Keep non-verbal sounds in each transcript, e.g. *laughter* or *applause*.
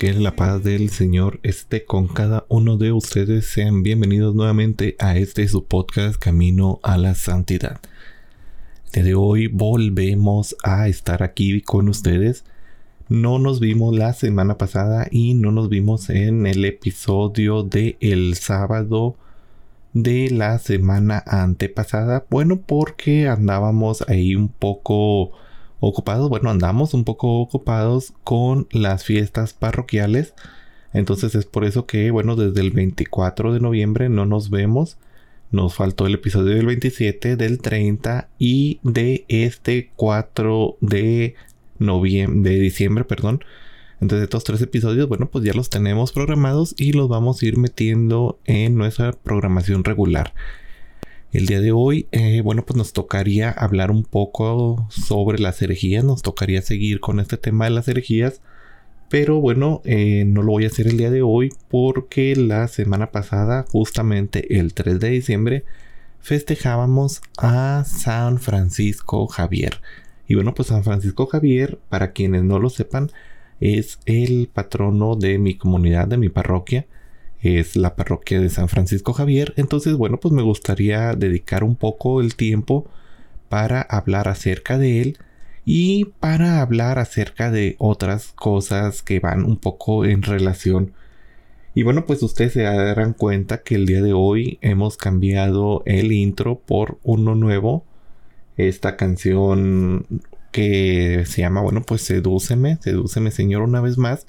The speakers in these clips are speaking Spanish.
Que la paz del Señor esté con cada uno de ustedes. Sean bienvenidos nuevamente a este su podcast Camino a la Santidad. De hoy volvemos a estar aquí con ustedes. No nos vimos la semana pasada y no nos vimos en el episodio de el sábado de la semana antepasada. Bueno, porque andábamos ahí un poco ocupados. Bueno, andamos un poco ocupados con las fiestas parroquiales. Entonces es por eso que, bueno, desde el 24 de noviembre no nos vemos. Nos faltó el episodio del 27, del 30 y de este 4 de noviembre, de diciembre, perdón. Entonces estos tres episodios, bueno, pues ya los tenemos programados y los vamos a ir metiendo en nuestra programación regular. El día de hoy, eh, bueno, pues nos tocaría hablar un poco sobre las herejías, nos tocaría seguir con este tema de las herejías, pero bueno, eh, no lo voy a hacer el día de hoy porque la semana pasada, justamente el 3 de diciembre, festejábamos a San Francisco Javier. Y bueno, pues San Francisco Javier, para quienes no lo sepan, es el patrono de mi comunidad, de mi parroquia. Es la parroquia de San Francisco Javier. Entonces, bueno, pues me gustaría dedicar un poco el tiempo para hablar acerca de él y para hablar acerca de otras cosas que van un poco en relación. Y bueno, pues ustedes se darán cuenta que el día de hoy hemos cambiado el intro por uno nuevo. Esta canción que se llama, bueno, pues Sedúceme, Sedúceme Señor una vez más.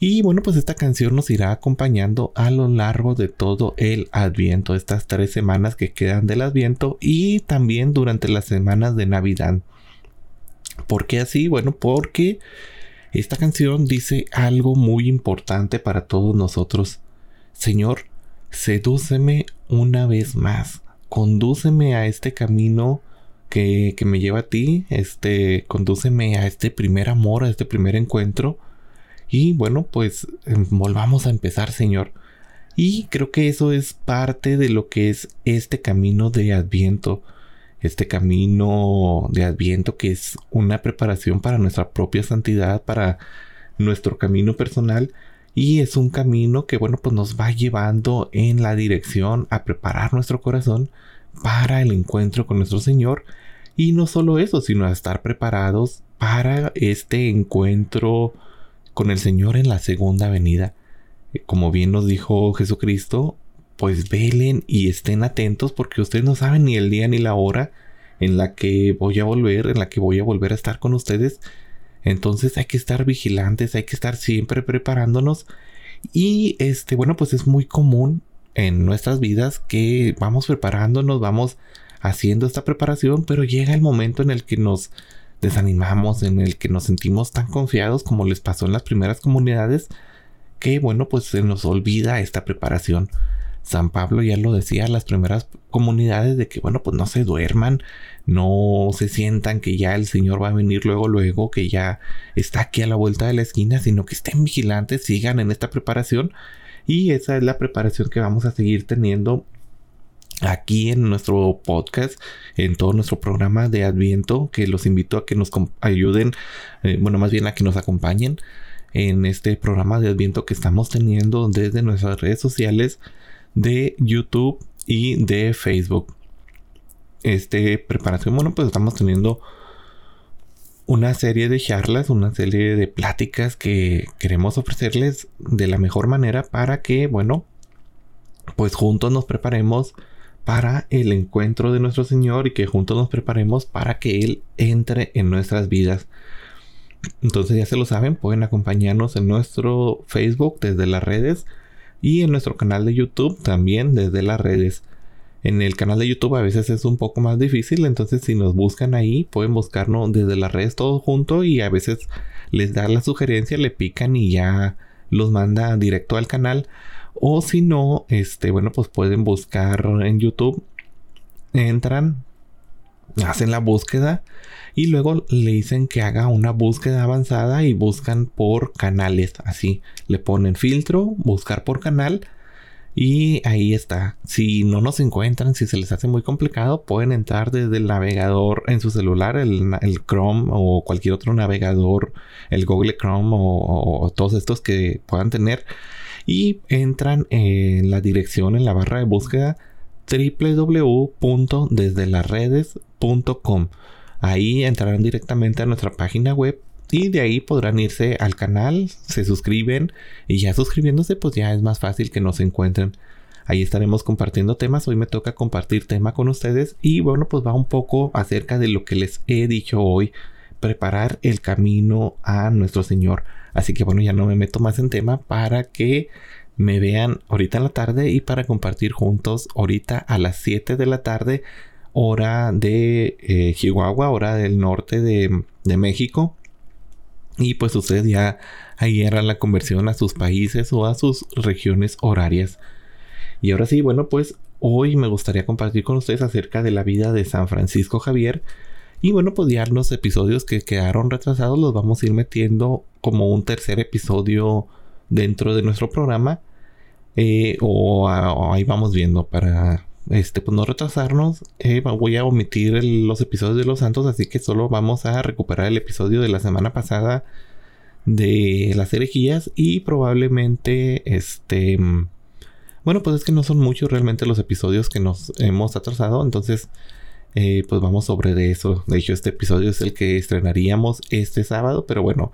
Y bueno, pues esta canción nos irá acompañando a lo largo de todo el Adviento, estas tres semanas que quedan del Adviento y también durante las semanas de Navidad. ¿Por qué así? Bueno, porque esta canción dice algo muy importante para todos nosotros. Señor, sedúceme una vez más, condúceme a este camino que, me lleva a ti, este, condúceme a este primer amor, a este primer encuentro. Y bueno, pues em, volvamos a empezar, Señor. Y creo que eso es parte de lo que es este camino de Adviento. Este camino de Adviento que es una preparación para nuestra propia santidad, para nuestro camino personal. Y es un camino que, bueno, pues nos va llevando en la dirección a preparar nuestro corazón para el encuentro con nuestro Señor. Y no solo eso, sino a estar preparados para este encuentro con el Señor en la segunda venida. Eh, como bien nos dijo Jesucristo, pues velen y estén atentos porque ustedes no saben ni el día ni la hora en la que voy a volver, en la que voy a volver a estar con ustedes. Entonces hay que estar vigilantes, hay que estar siempre preparándonos. Y este, bueno, pues es muy común en nuestras vidas que vamos preparándonos, vamos haciendo esta preparación, pero llega el momento en el que nos desanimamos, en el que nos sentimos tan confiados como les pasó en las primeras comunidades, que bueno, pues se nos olvida esta preparación. San Pablo ya lo decía las primeras comunidades de que bueno, pues no se duerman, no se sientan que ya el Señor va a venir luego, luego, que ya está aquí a la vuelta de la esquina, sino que estén vigilantes, sigan en esta preparación y esa es la preparación que vamos a seguir teniendo aquí en nuestro podcast, en todo nuestro programa de Adviento, que los invito a que nos ayuden, eh, bueno, más bien a que nos acompañen en este programa de Adviento que estamos teniendo desde nuestras redes sociales de YouTube y de Facebook. Este preparación, bueno, pues estamos teniendo una serie de charlas, una serie de pláticas que queremos ofrecerles de la mejor manera para que, bueno, pues juntos nos preparemos para el encuentro de nuestro Señor y que juntos nos preparemos para que Él entre en nuestras vidas. Entonces ya se lo saben, pueden acompañarnos en nuestro Facebook desde las redes y en nuestro canal de YouTube también desde las redes. En el canal de YouTube a veces es un poco más difícil, entonces si nos buscan ahí pueden buscarnos desde las redes todo junto y a veces les da la sugerencia, le pican y ya los manda directo al canal. O si no, este, bueno, pues pueden buscar en YouTube, entran hacen la búsqueda y luego le dicen que haga una búsqueda avanzada y buscan por canales. Así le ponen filtro, buscar por canal y ahí está. Si no nos encuentran, si se les hace muy complicado, pueden entrar desde el navegador en su celular, el, Chrome o cualquier otro navegador, el Google Chrome o, todos estos que puedan tener. Y entran en la dirección en la barra de búsqueda www.desdelaredes.com. Ahí entrarán directamente a nuestra página web y de ahí podrán irse al canal, se suscriben y ya suscribiéndose pues ya es más fácil que nos encuentren. Ahí estaremos compartiendo temas. Hoy me toca compartir tema con ustedes y bueno pues va un poco acerca de lo que les he dicho hoy. Preparar el camino a nuestro Señor. Así que bueno ya no me meto más en tema para que me vean ahorita en la tarde y para compartir juntos ahorita a las 7 de la tarde hora de eh, Chihuahua, hora del norte de, de México. Y pues ustedes ya ahí harán la conversión a sus países o a sus regiones horarias. Y ahora sí, bueno, pues hoy me gustaría compartir con ustedes acerca de la vida de San Francisco Javier. Y bueno, pues ya los episodios que quedaron retrasados los vamos a ir metiendo como un tercer episodio dentro de nuestro programa. Eh, o, ahí vamos viendo para este, pues no retrasarnos. Eh, voy a omitir los episodios de los santos, así que solo vamos a recuperar el episodio de la semana pasada de las herejías y probablemente este... Bueno, pues es que no son muchos realmente los episodios que nos hemos atrasado, entonces eh, pues vamos sobre eso. De hecho, este episodio es el que estrenaríamos este sábado, pero bueno,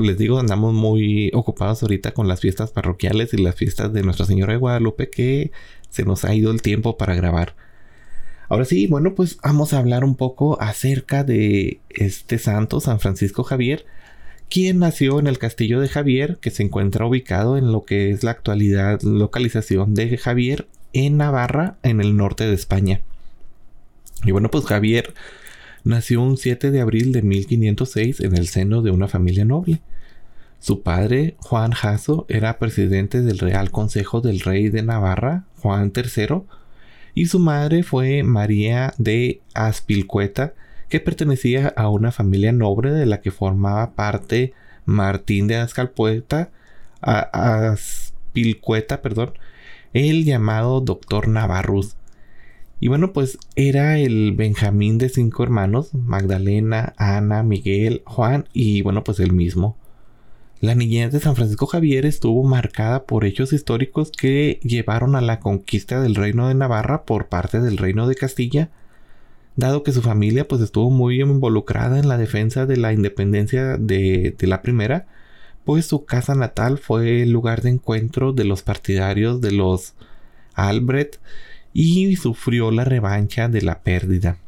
les digo, andamos muy ocupados ahorita con las fiestas parroquiales y las fiestas de Nuestra Señora de Guadalupe que se nos ha ido el tiempo para grabar. Ahora sí, bueno, pues vamos a hablar un poco acerca de este santo, San Francisco Javier, quien nació en el castillo de Javier, que se encuentra ubicado en lo que es la actualidad localización de Javier en Navarra, en el norte de España. Y bueno, pues Javier nació un 7 de abril de 1506 en el seno de una familia noble. Su padre, Juan Jasso, era presidente del Real Consejo del Rey de Navarra, Juan III, y su madre fue María de Aspilcueta, que pertenecía a una familia noble de la que formaba parte Martín de Ascalpueta, Aspilcueta, perdón, el llamado Doctor Navarrus, y bueno, pues era el Benjamín de cinco hermanos, Magdalena, Ana, Miguel, Juan y bueno, pues el mismo. La niñez de San Francisco Javier estuvo marcada por hechos históricos que llevaron a la conquista del reino de Navarra por parte del reino de Castilla, dado que su familia pues estuvo muy involucrada en la defensa de la independencia de, de la primera, pues su casa natal fue el lugar de encuentro de los partidarios de los Albrecht y sufrió la revancha de la pérdida.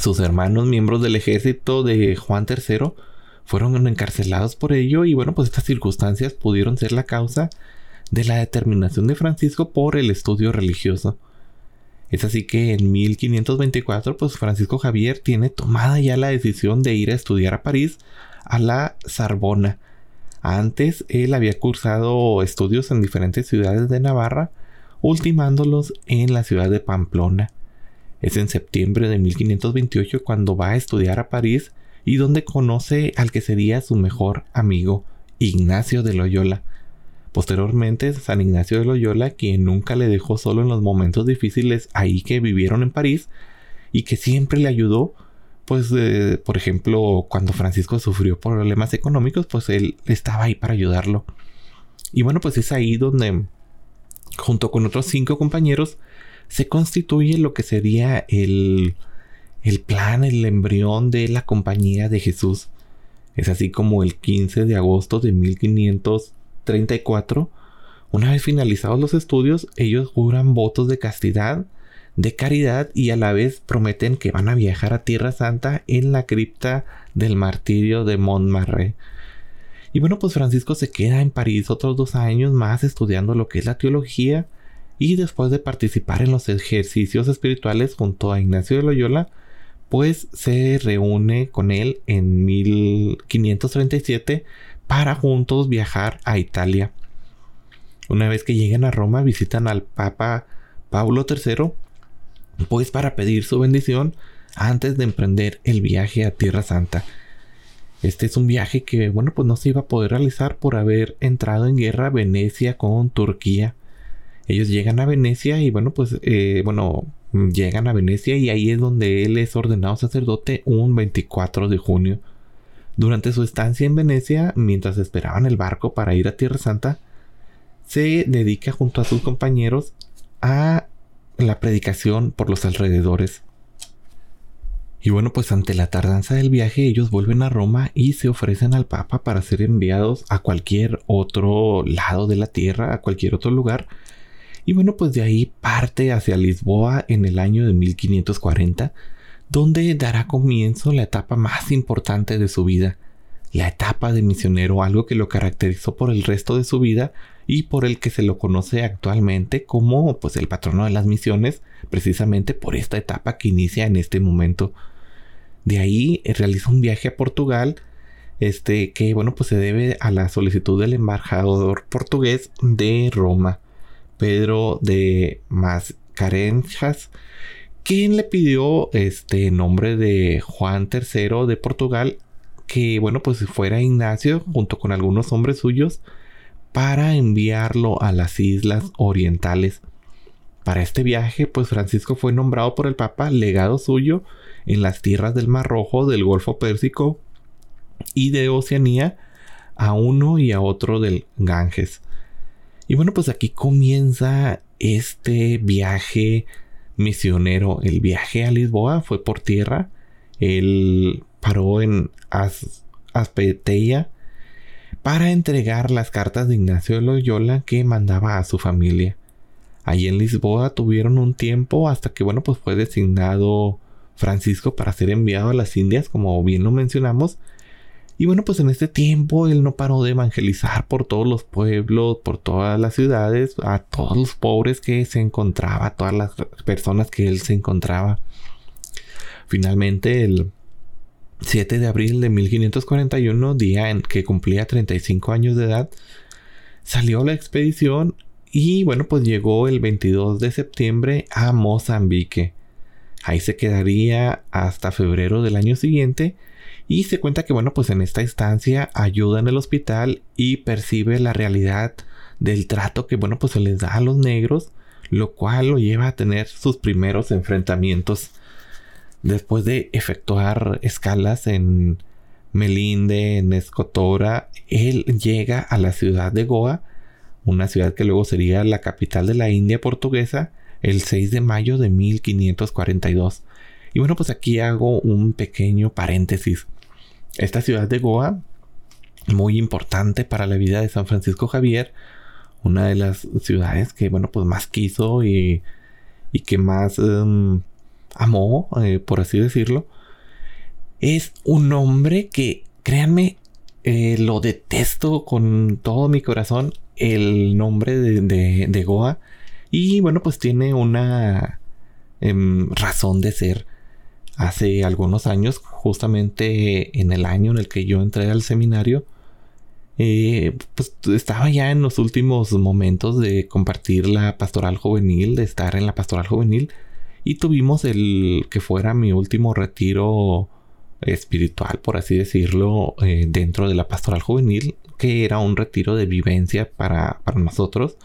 Sus hermanos, miembros del ejército de Juan III, fueron encarcelados por ello y bueno, pues estas circunstancias pudieron ser la causa de la determinación de Francisco por el estudio religioso. Es así que en 1524, pues Francisco Javier tiene tomada ya la decisión de ir a estudiar a París, a la Sorbona. Antes él había cursado estudios en diferentes ciudades de Navarra, ultimándolos en la ciudad de Pamplona. Es en septiembre de 1528 cuando va a estudiar a París y donde conoce al que sería su mejor amigo, Ignacio de Loyola. Posteriormente, San Ignacio de Loyola, quien nunca le dejó solo en los momentos difíciles ahí que vivieron en París y que siempre le ayudó, pues, eh, por ejemplo, cuando Francisco sufrió problemas económicos, pues él estaba ahí para ayudarlo. Y bueno, pues es ahí donde junto con otros cinco compañeros, se constituye lo que sería el, el plan, el embrión de la compañía de Jesús. Es así como el 15 de agosto de 1534, una vez finalizados los estudios, ellos juran votos de castidad, de caridad y a la vez prometen que van a viajar a Tierra Santa en la cripta del martirio de Montmartre y bueno, pues Francisco se queda en París otros dos años más estudiando lo que es la teología y después de participar en los ejercicios espirituales junto a Ignacio de Loyola, pues se reúne con él en 1537 para juntos viajar a Italia. Una vez que llegan a Roma visitan al Papa Pablo III pues para pedir su bendición antes de emprender el viaje a Tierra Santa. Este es un viaje que, bueno, pues no se iba a poder realizar por haber entrado en guerra Venecia con Turquía. Ellos llegan a Venecia y, bueno, pues, eh, bueno, llegan a Venecia y ahí es donde él es ordenado sacerdote un 24 de junio. Durante su estancia en Venecia, mientras esperaban el barco para ir a Tierra Santa, se dedica junto a sus compañeros a la predicación por los alrededores. Y bueno, pues ante la tardanza del viaje ellos vuelven a Roma y se ofrecen al Papa para ser enviados a cualquier otro lado de la tierra, a cualquier otro lugar. Y bueno, pues de ahí parte hacia Lisboa en el año de 1540, donde dará comienzo la etapa más importante de su vida, la etapa de misionero, algo que lo caracterizó por el resto de su vida y por el que se lo conoce actualmente como pues el patrono de las misiones, precisamente por esta etapa que inicia en este momento. De ahí eh, realiza un viaje a Portugal, este que bueno pues se debe a la solicitud del embajador portugués de Roma, Pedro de Mascarenhas, quien le pidió este nombre de Juan III de Portugal que bueno pues fuera Ignacio junto con algunos hombres suyos para enviarlo a las islas orientales. Para este viaje, pues Francisco fue nombrado por el Papa legado suyo en las tierras del Mar Rojo, del Golfo Pérsico y de Oceanía a uno y a otro del Ganges. Y bueno, pues aquí comienza este viaje misionero. El viaje a Lisboa fue por tierra. Él paró en Aspeteia para entregar las cartas de Ignacio de Loyola que mandaba a su familia. Allí en Lisboa tuvieron un tiempo hasta que, bueno, pues fue designado Francisco para ser enviado a las Indias, como bien lo mencionamos. Y bueno, pues en este tiempo él no paró de evangelizar por todos los pueblos, por todas las ciudades, a todos los pobres que se encontraba, a todas las personas que él se encontraba. Finalmente, el 7 de abril de 1541, día en que cumplía 35 años de edad, salió la expedición y bueno, pues llegó el 22 de septiembre a Mozambique. Ahí se quedaría hasta febrero del año siguiente y se cuenta que bueno, pues en esta instancia ayuda en el hospital y percibe la realidad del trato que bueno, pues se les da a los negros, lo cual lo lleva a tener sus primeros enfrentamientos Después de efectuar escalas en Melinde, en Escotora, él llega a la ciudad de Goa, una ciudad que luego sería la capital de la India portuguesa, el 6 de mayo de 1542. Y bueno, pues aquí hago un pequeño paréntesis. Esta ciudad de Goa, muy importante para la vida de San Francisco Javier, una de las ciudades que, bueno, pues más quiso y, y que más em, amó, eh, por así decirlo, es un hombre que, créanme, eh, lo detesto con todo mi corazón, el nombre de, Goa. Y bueno, pues tiene una em, razón de ser. Hace algunos años, justamente en el año en el que yo entré al seminario, eh, pues estaba ya en los últimos momentos de compartir la pastoral juvenil, de estar en la pastoral juvenil. Y tuvimos el que fuera mi último retiro espiritual, por así decirlo, eh, dentro de la pastoral juvenil, que era un retiro de vivencia para, para nosotros,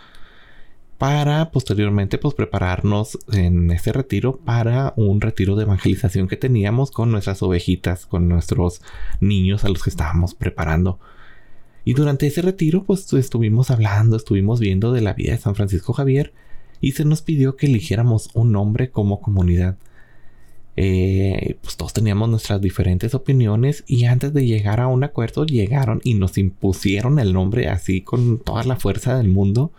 para posteriormente pues prepararnos en ese retiro para un retiro de evangelización que teníamos con nuestras ovejitas, con nuestros niños a los que estábamos preparando. Y durante ese retiro pues estuvimos hablando, estuvimos viendo de la vida de San Francisco Javier y se nos pidió que eligiéramos un nombre como comunidad. Eh, pues todos teníamos nuestras diferentes opiniones y antes de llegar a un acuerdo llegaron y nos impusieron el nombre así con toda la fuerza del mundo.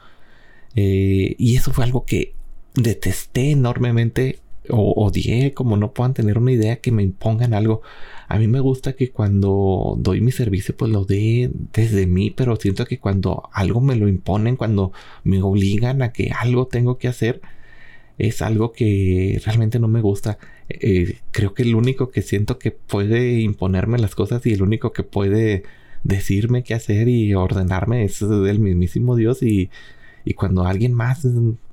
Eh, y eso fue algo que detesté enormemente o odié, como no puedan tener una idea que me impongan algo. A mí me gusta que cuando doy mi servicio, pues lo dé desde mí, pero siento que cuando algo me lo imponen, cuando me obligan a que algo tengo que hacer, es algo que realmente no me gusta. Eh, creo que el único que siento que puede imponerme las cosas y el único que puede decirme qué hacer y ordenarme es el mismísimo Dios y, y cuando alguien más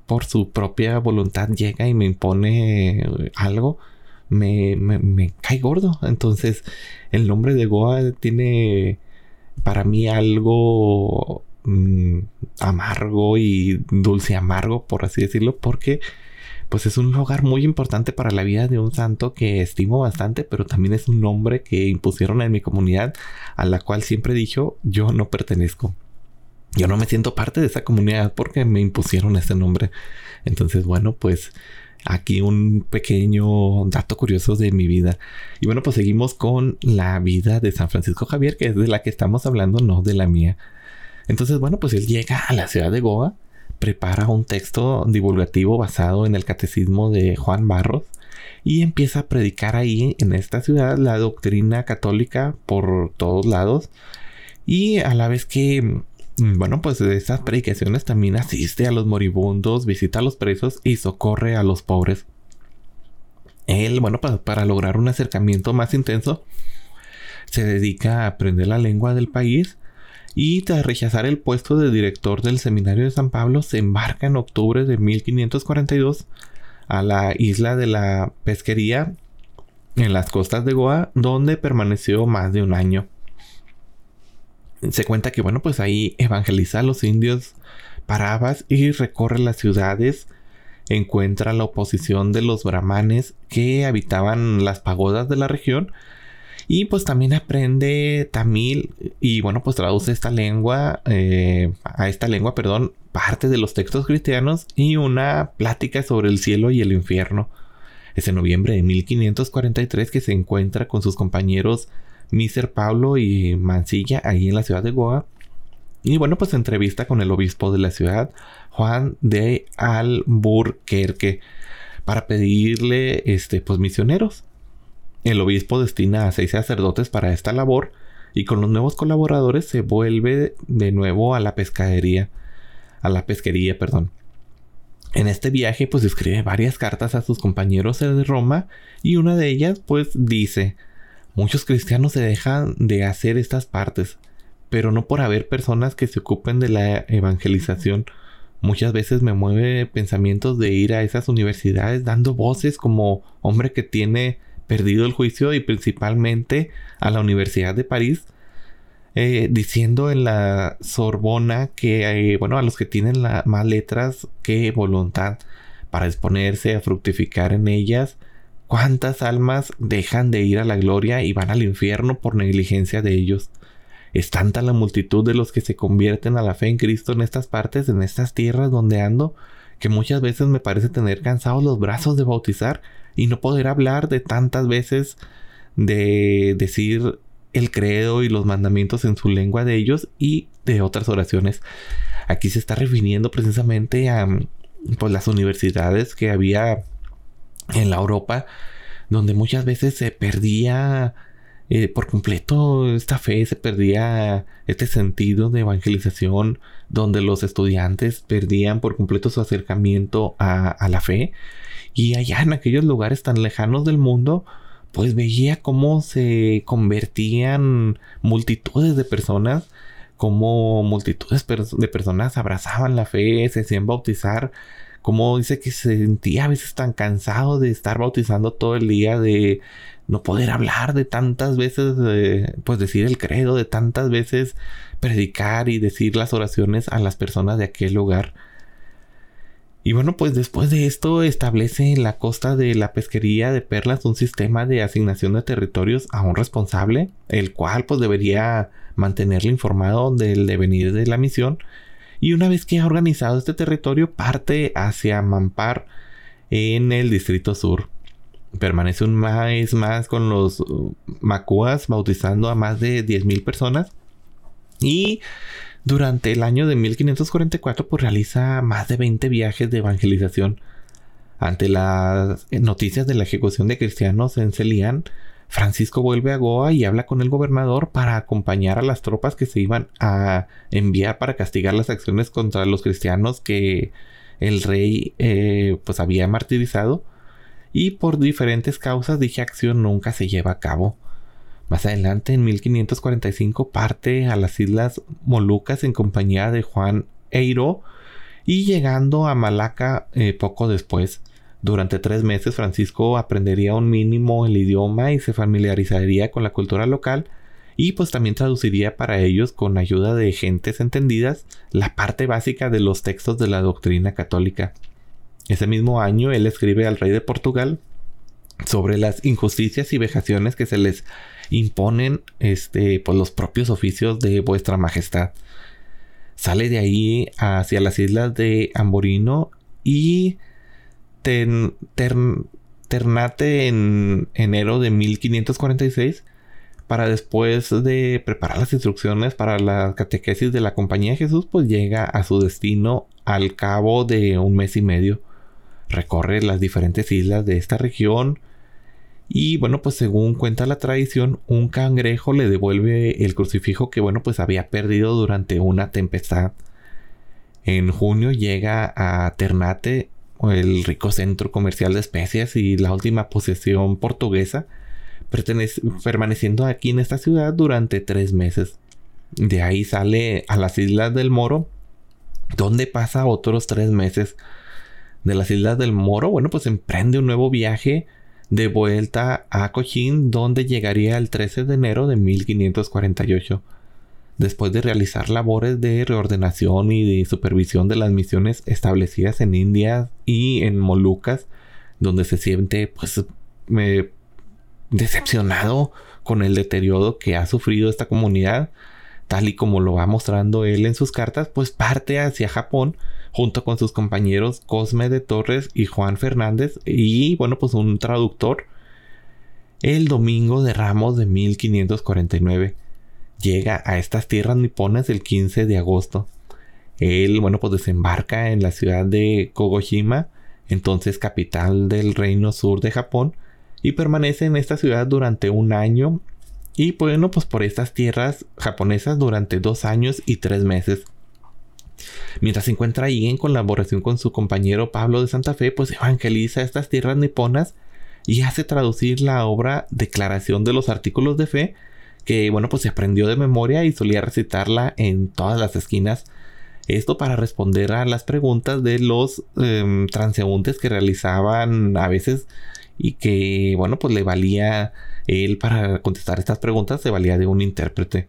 por su propia voluntad llega y me impone algo, me, me, cae gordo. Entonces, el nombre de Goa tiene para mí algo mm, amargo y dulce amargo, por así decirlo, porque pues es un lugar muy importante para la vida de un santo que estimo bastante, pero también es un nombre que impusieron en mi comunidad, a la cual siempre dicho yo no pertenezco. Yo no me siento parte de esa comunidad porque me impusieron ese nombre. Entonces, bueno, pues aquí un pequeño dato curioso de mi vida. Y bueno, pues seguimos con la vida de San Francisco Javier, que es de la que estamos hablando, no de la mía. Entonces, bueno, pues él llega a la ciudad de Goa, prepara un texto divulgativo basado en el catecismo de Juan Barros y empieza a predicar ahí en esta ciudad la doctrina católica por todos lados y a la vez que Mm, bueno, pues de estas predicaciones también asiste a los moribundos, visita a los presos y socorre a los pobres. Él, bueno, pues para lograr un acercamiento más intenso, se dedica a aprender la lengua del país y tras rechazar el puesto de director del seminario de San Pablo, se embarca en octubre de 1542 a la isla de la pesquería en las costas de Goa, donde permaneció más de un año. Se cuenta que, bueno, pues ahí evangeliza a los indios parabas y recorre las ciudades, encuentra la oposición de los brahmanes que habitaban las pagodas de la región y pues también aprende tamil y bueno pues traduce esta lengua eh, a esta lengua perdón parte de los textos cristianos y una plática sobre el cielo y el infierno es en noviembre de 1543 que se encuentra con sus compañeros Mr. Pablo y Mancilla ahí en la ciudad de Goa. Y bueno, pues entrevista con el obispo de la ciudad, Juan de Alburquerque, para pedirle este, pues misioneros. El obispo destina a seis sacerdotes para esta labor y con los nuevos colaboradores se vuelve de nuevo a la pescadería, a la pesquería, perdón. En este viaje pues escribe varias cartas a sus compañeros de Roma y una de ellas pues dice Muchos cristianos se dejan de hacer estas partes, pero no por haber personas que se ocupen de la evangelización. Muchas veces me mueve pensamientos de ir a esas universidades dando voces como hombre que tiene perdido el juicio y principalmente a la Universidad de París, eh, diciendo en la Sorbona que, eh, bueno, a los que tienen más letras que voluntad para exponerse a fructificar en ellas, ¿Cuántas almas dejan de ir a la gloria y van al infierno por negligencia de ellos? Es tanta la multitud de los que se convierten a la fe en Cristo en estas partes, en estas tierras donde ando, que muchas veces me parece tener cansados los brazos de bautizar y no poder hablar de tantas veces de decir el credo y los mandamientos en su lengua de ellos y de otras oraciones. Aquí se está refiriendo precisamente a pues, las universidades que había en la Europa, donde muchas veces se perdía eh, por completo esta fe, se perdía este sentido de evangelización, donde los estudiantes perdían por completo su acercamiento a, a la fe. Y allá en aquellos lugares tan lejanos del mundo, pues veía cómo se convertían multitudes de personas, cómo multitudes de personas abrazaban la fe, se hacían bautizar como dice que se sentía a veces tan cansado de estar bautizando todo el día, de no poder hablar, de tantas veces, pues decir el credo, de tantas veces predicar y decir las oraciones a las personas de aquel lugar. Y bueno, pues después de esto establece en la costa de la pesquería de perlas un sistema de asignación de territorios a un responsable, el cual pues debería mantenerle informado del devenir de la misión y una vez que ha organizado este territorio parte hacia Mampar en el Distrito Sur. Permanece un mes más con los uh, Macuas bautizando a más de 10.000 personas y durante el año de 1544 pues realiza más de 20 viajes de evangelización. Ante las noticias de la ejecución de cristianos en Celian, Francisco vuelve a Goa y habla con el gobernador para acompañar a las tropas que se iban a enviar para castigar las acciones contra los cristianos que el rey eh, pues había martirizado y por diferentes causas dicha acción nunca se lleva a cabo. Más adelante, en 1545, parte a las Islas Molucas en compañía de Juan Eiro Y llegando a Malaca eh, poco después, durante tres meses Francisco aprendería un mínimo el idioma y se familiarizaría con la cultura local y pues también traduciría para ellos con ayuda de gentes entendidas la parte básica de los textos de la doctrina católica. Ese mismo año él escribe al rey de Portugal sobre las injusticias y vejaciones que se les imponen este, por los propios oficios de vuestra majestad. Sale de ahí hacia las islas de Amborino y Ternate en enero de 1546 para después de preparar las instrucciones para la catequesis de la Compañía de Jesús, pues llega a su destino al cabo de un mes y medio. Recorre las diferentes islas de esta región y bueno, pues según cuenta la tradición, un cangrejo le devuelve el crucifijo que bueno, pues había perdido durante una tempestad. En junio llega a Ternate, el rico centro comercial de especias y la última posesión portuguesa, permaneciendo aquí en esta ciudad durante tres meses. De ahí sale a las Islas del Moro, donde pasa otros tres meses. De las Islas del Moro, bueno, pues emprende un nuevo viaje de vuelta a Cojín, donde llegaría el 13 de enero de 1548. Después de realizar labores de reordenación y de supervisión de las misiones establecidas en India y en Molucas, donde se siente pues decepcionado con el deterioro que ha sufrido esta comunidad, tal y como lo va mostrando él en sus cartas, pues parte hacia Japón junto con sus compañeros Cosme de Torres y Juan Fernández y bueno pues un traductor el domingo de Ramos de 1549 llega a estas tierras niponas el 15 de agosto. Él bueno pues desembarca en la ciudad de Kogoshima entonces capital del reino sur de Japón y permanece en esta ciudad durante un año. Y bueno pues por estas tierras japonesas durante dos años y tres meses. Mientras se encuentra ahí en colaboración con su compañero Pablo de Santa Fe, pues evangeliza estas tierras niponas y hace traducir la obra Declaración de los Artículos de Fe, que bueno, pues se aprendió de memoria y solía recitarla en todas las esquinas. Esto para responder a las preguntas de los em, transeúntes que realizaban a veces y que, bueno, pues le valía él para contestar estas preguntas, se valía de un intérprete.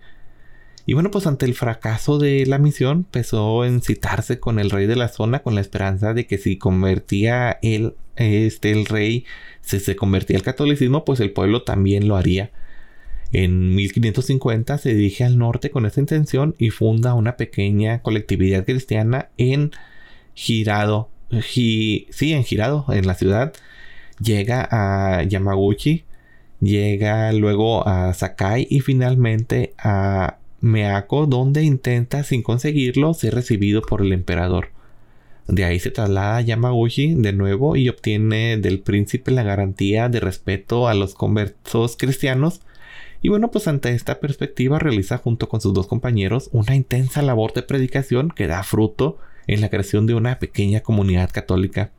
Y bueno, pues ante el fracaso de la misión, empezó en citarse con el rey de la zona con la esperanza de que si convertía él, este, el rey, si se convertía al catolicismo, pues el pueblo también lo haría. En 1550 se dirige al norte con esa intención y funda una pequeña colectividad cristiana en Girado, sí, en Girado, en la ciudad, llega a Yamaguchi, llega luego a Sakai y finalmente a Meako, donde intenta sin conseguirlo ser recibido por el emperador. De ahí se traslada a Yamaguchi de nuevo y obtiene del príncipe la garantía de respeto a los conversos cristianos. Y bueno, pues ante esta perspectiva realiza junto con sus dos compañeros una intensa labor de predicación que da fruto en la creación de una pequeña comunidad católica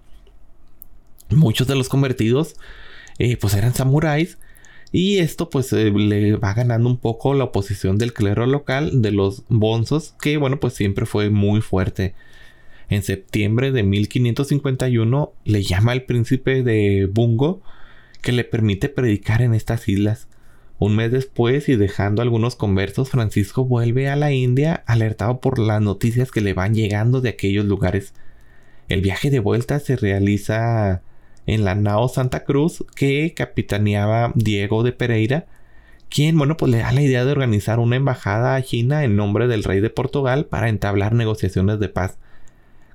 muchos de los convertidos eh, pues eran samuráis y esto pues eh, le va ganando un poco la oposición del clero local de los bonzos que bueno pues siempre fue muy fuerte. En septiembre de 1551 le llama al príncipe de Bungo que le permite predicar en estas islas. Un mes después y dejando algunos conversos, Francisco vuelve a la India alertado por las noticias que le van llegando de aquellos lugares. El viaje de vuelta se realiza en la nao Santa Cruz que capitaneaba Diego de Pereira, quien, bueno, pues le da la idea de organizar una embajada a China en nombre del rey de Portugal para entablar negociaciones de paz.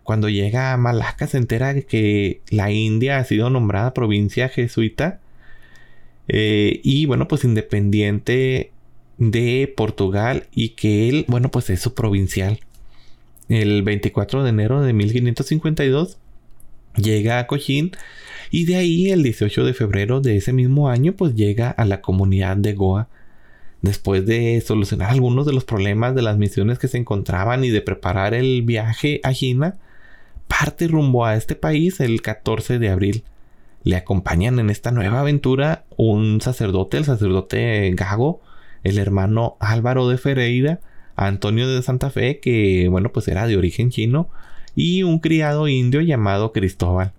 Cuando llega a Malaca se entera que la India ha sido nombrada provincia jesuita eh, y, bueno, pues independiente de Portugal y que él, bueno, pues es su provincial. El 24 de enero de 1552 llega a Cojín y de ahí el 18 de febrero de ese mismo año pues llega a la comunidad de Goa. Después de solucionar algunos de los problemas de las misiones que se encontraban y de preparar el viaje a China, parte rumbo a este país el 14 de abril. Le acompañan en esta nueva aventura un sacerdote, el sacerdote Gago, el hermano Álvaro de Ferreira, Antonio de Santa Fe, que bueno pues era de origen chino, y un criado indio llamado Cristóbal.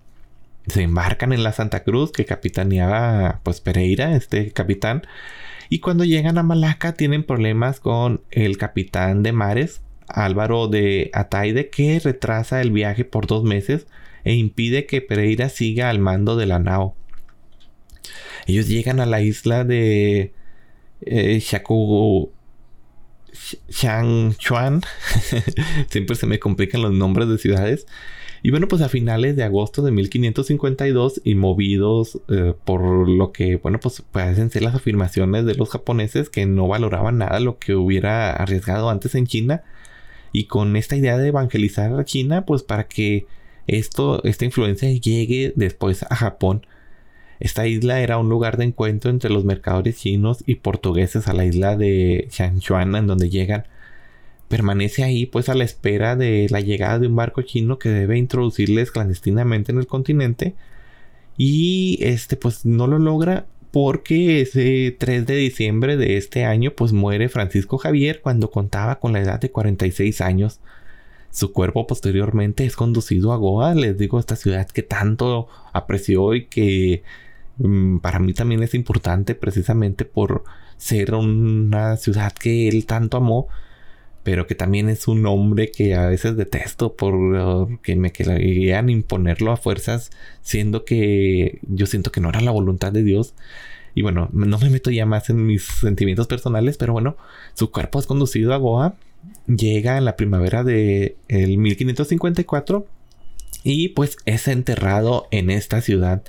Se embarcan en la Santa Cruz que capitaneaba pues Pereira, este capitán, y cuando llegan a Malaca tienen problemas con el capitán de mares, Álvaro de Ataide, que retrasa el viaje por dos meses e impide que Pereira siga al mando de la nao. Ellos llegan a la isla de eh, Shaku Chuan. *laughs* Siempre se me complican los nombres de ciudades. Y bueno, pues a finales de agosto de 1552 y movidos eh, por lo que, bueno, pues parecen ser las afirmaciones de los japoneses que no valoraban nada lo que hubiera arriesgado antes en China. Y con esta idea de evangelizar a China, pues para que esto, esta influencia llegue después a Japón. Esta isla era un lugar de encuentro entre los mercadores chinos y portugueses a la isla de Chanchuan, en donde llegan. Permanece ahí pues a la espera de la llegada de un barco chino que debe introducirles clandestinamente en el continente. Y este pues no lo logra porque ese 3 de diciembre de este año pues muere Francisco Javier cuando contaba con la edad de 46 años. Su cuerpo posteriormente es conducido a Goa, les digo, esta ciudad que tanto apreció y que Mm, para mí también es importante precisamente por ser una ciudad que él tanto amó, pero que también es un hombre que a veces detesto por uh, que me querían imponerlo a fuerzas, siendo que yo siento que no era la voluntad de Dios. Y bueno, no me meto ya más en mis sentimientos personales, pero bueno, su cuerpo es conducido a Goa, llega en la primavera de el 1554 y pues es enterrado en esta ciudad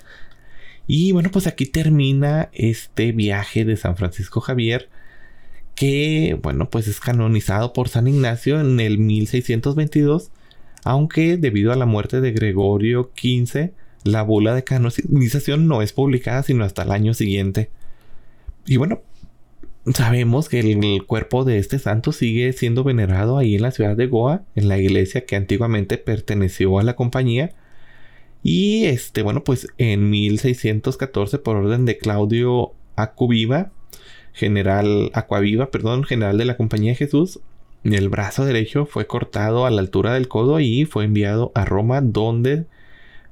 y bueno, pues aquí termina este viaje de San Francisco Javier, que bueno, pues es canonizado por San Ignacio en el 1622, aunque debido a la muerte de Gregorio XV, la bula de canonización no es publicada sino hasta el año siguiente. Y bueno, sabemos que el, cuerpo de este santo sigue siendo venerado ahí en la ciudad de Goa, en la iglesia que antiguamente perteneció a la compañía, y este, bueno, pues en 1614, por orden de Claudio Acuviva, general Acuaviva, perdón, general de la Compañía de Jesús, el brazo derecho fue cortado a la altura del codo y fue enviado a Roma, donde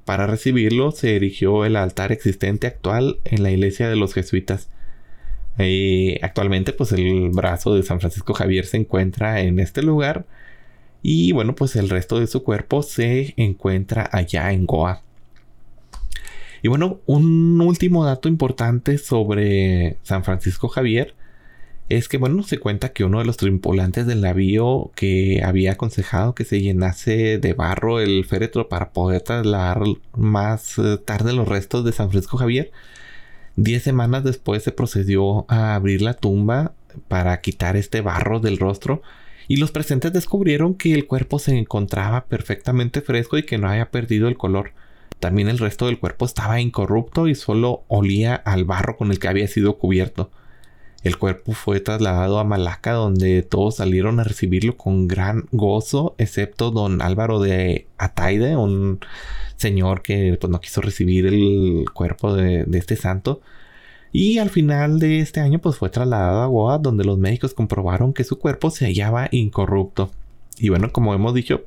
para recibirlo se erigió el altar existente actual en la iglesia de los jesuitas. Actualmente, pues el brazo de San Francisco Javier se encuentra en este lugar y bueno, pues el resto de su cuerpo se encuentra allá en Goa. Y bueno, un último dato importante sobre San Francisco Javier es que, bueno, se cuenta que uno de los tripulantes del navío que había aconsejado que se llenase de barro el féretro para poder trasladar más eh, tarde los restos de San Francisco Javier, diez semanas después se procedió a abrir la tumba para quitar este barro del rostro y los presentes descubrieron que el cuerpo se encontraba perfectamente fresco y que no había perdido el color. También el resto del cuerpo estaba incorrupto y solo olía al barro con el que había sido cubierto. El cuerpo fue trasladado a Malaca donde todos salieron a recibirlo con gran gozo, excepto don Álvaro de Ataide, un señor que pues, no quiso recibir el cuerpo de, este santo y al final de este año pues fue trasladado a Goa donde los médicos comprobaron que su cuerpo se hallaba incorrupto. Y bueno, como hemos dicho,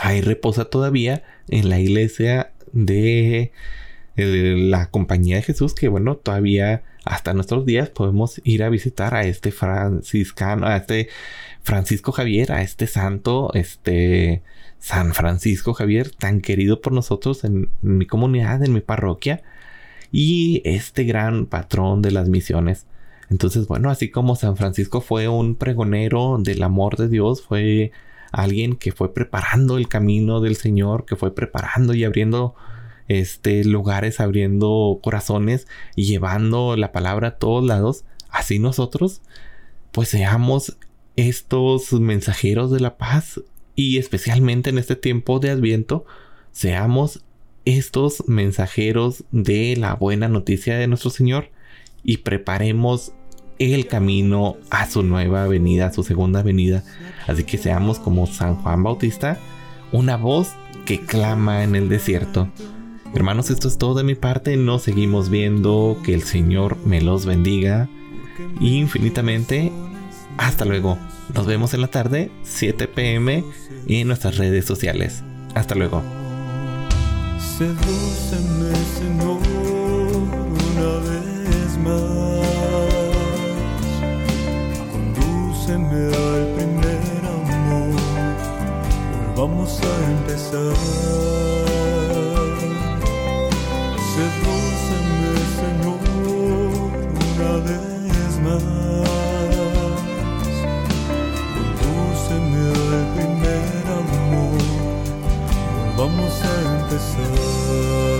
ahí reposa todavía en la iglesia de la compañía de Jesús que bueno, todavía hasta nuestros días podemos ir a visitar a este franciscano, a este Francisco Javier, a este santo, este San Francisco Javier, tan querido por nosotros en mi comunidad, en mi parroquia y este gran patrón de las misiones. Entonces, bueno, así como San Francisco fue un pregonero del amor de Dios, fue alguien que fue preparando el camino del Señor, que fue preparando y abriendo este lugares, abriendo corazones y llevando la palabra a todos lados, así nosotros pues seamos estos mensajeros de la paz y especialmente en este tiempo de Adviento seamos estos mensajeros de la buena noticia de nuestro Señor y preparemos el camino a su nueva venida, a su segunda venida. Así que seamos como San Juan Bautista, una voz que clama en el desierto. Hermanos, esto es todo de mi parte. Nos seguimos viendo. Que el Señor me los bendiga infinitamente. Hasta luego. Nos vemos en la tarde, 7 pm, en nuestras redes sociales. Hasta luego. Condúceme al primer amor. Volvamos a empezar. Sedúceme, Señor, una vez más. Condúceme al primer amor. Volvamos a empezar.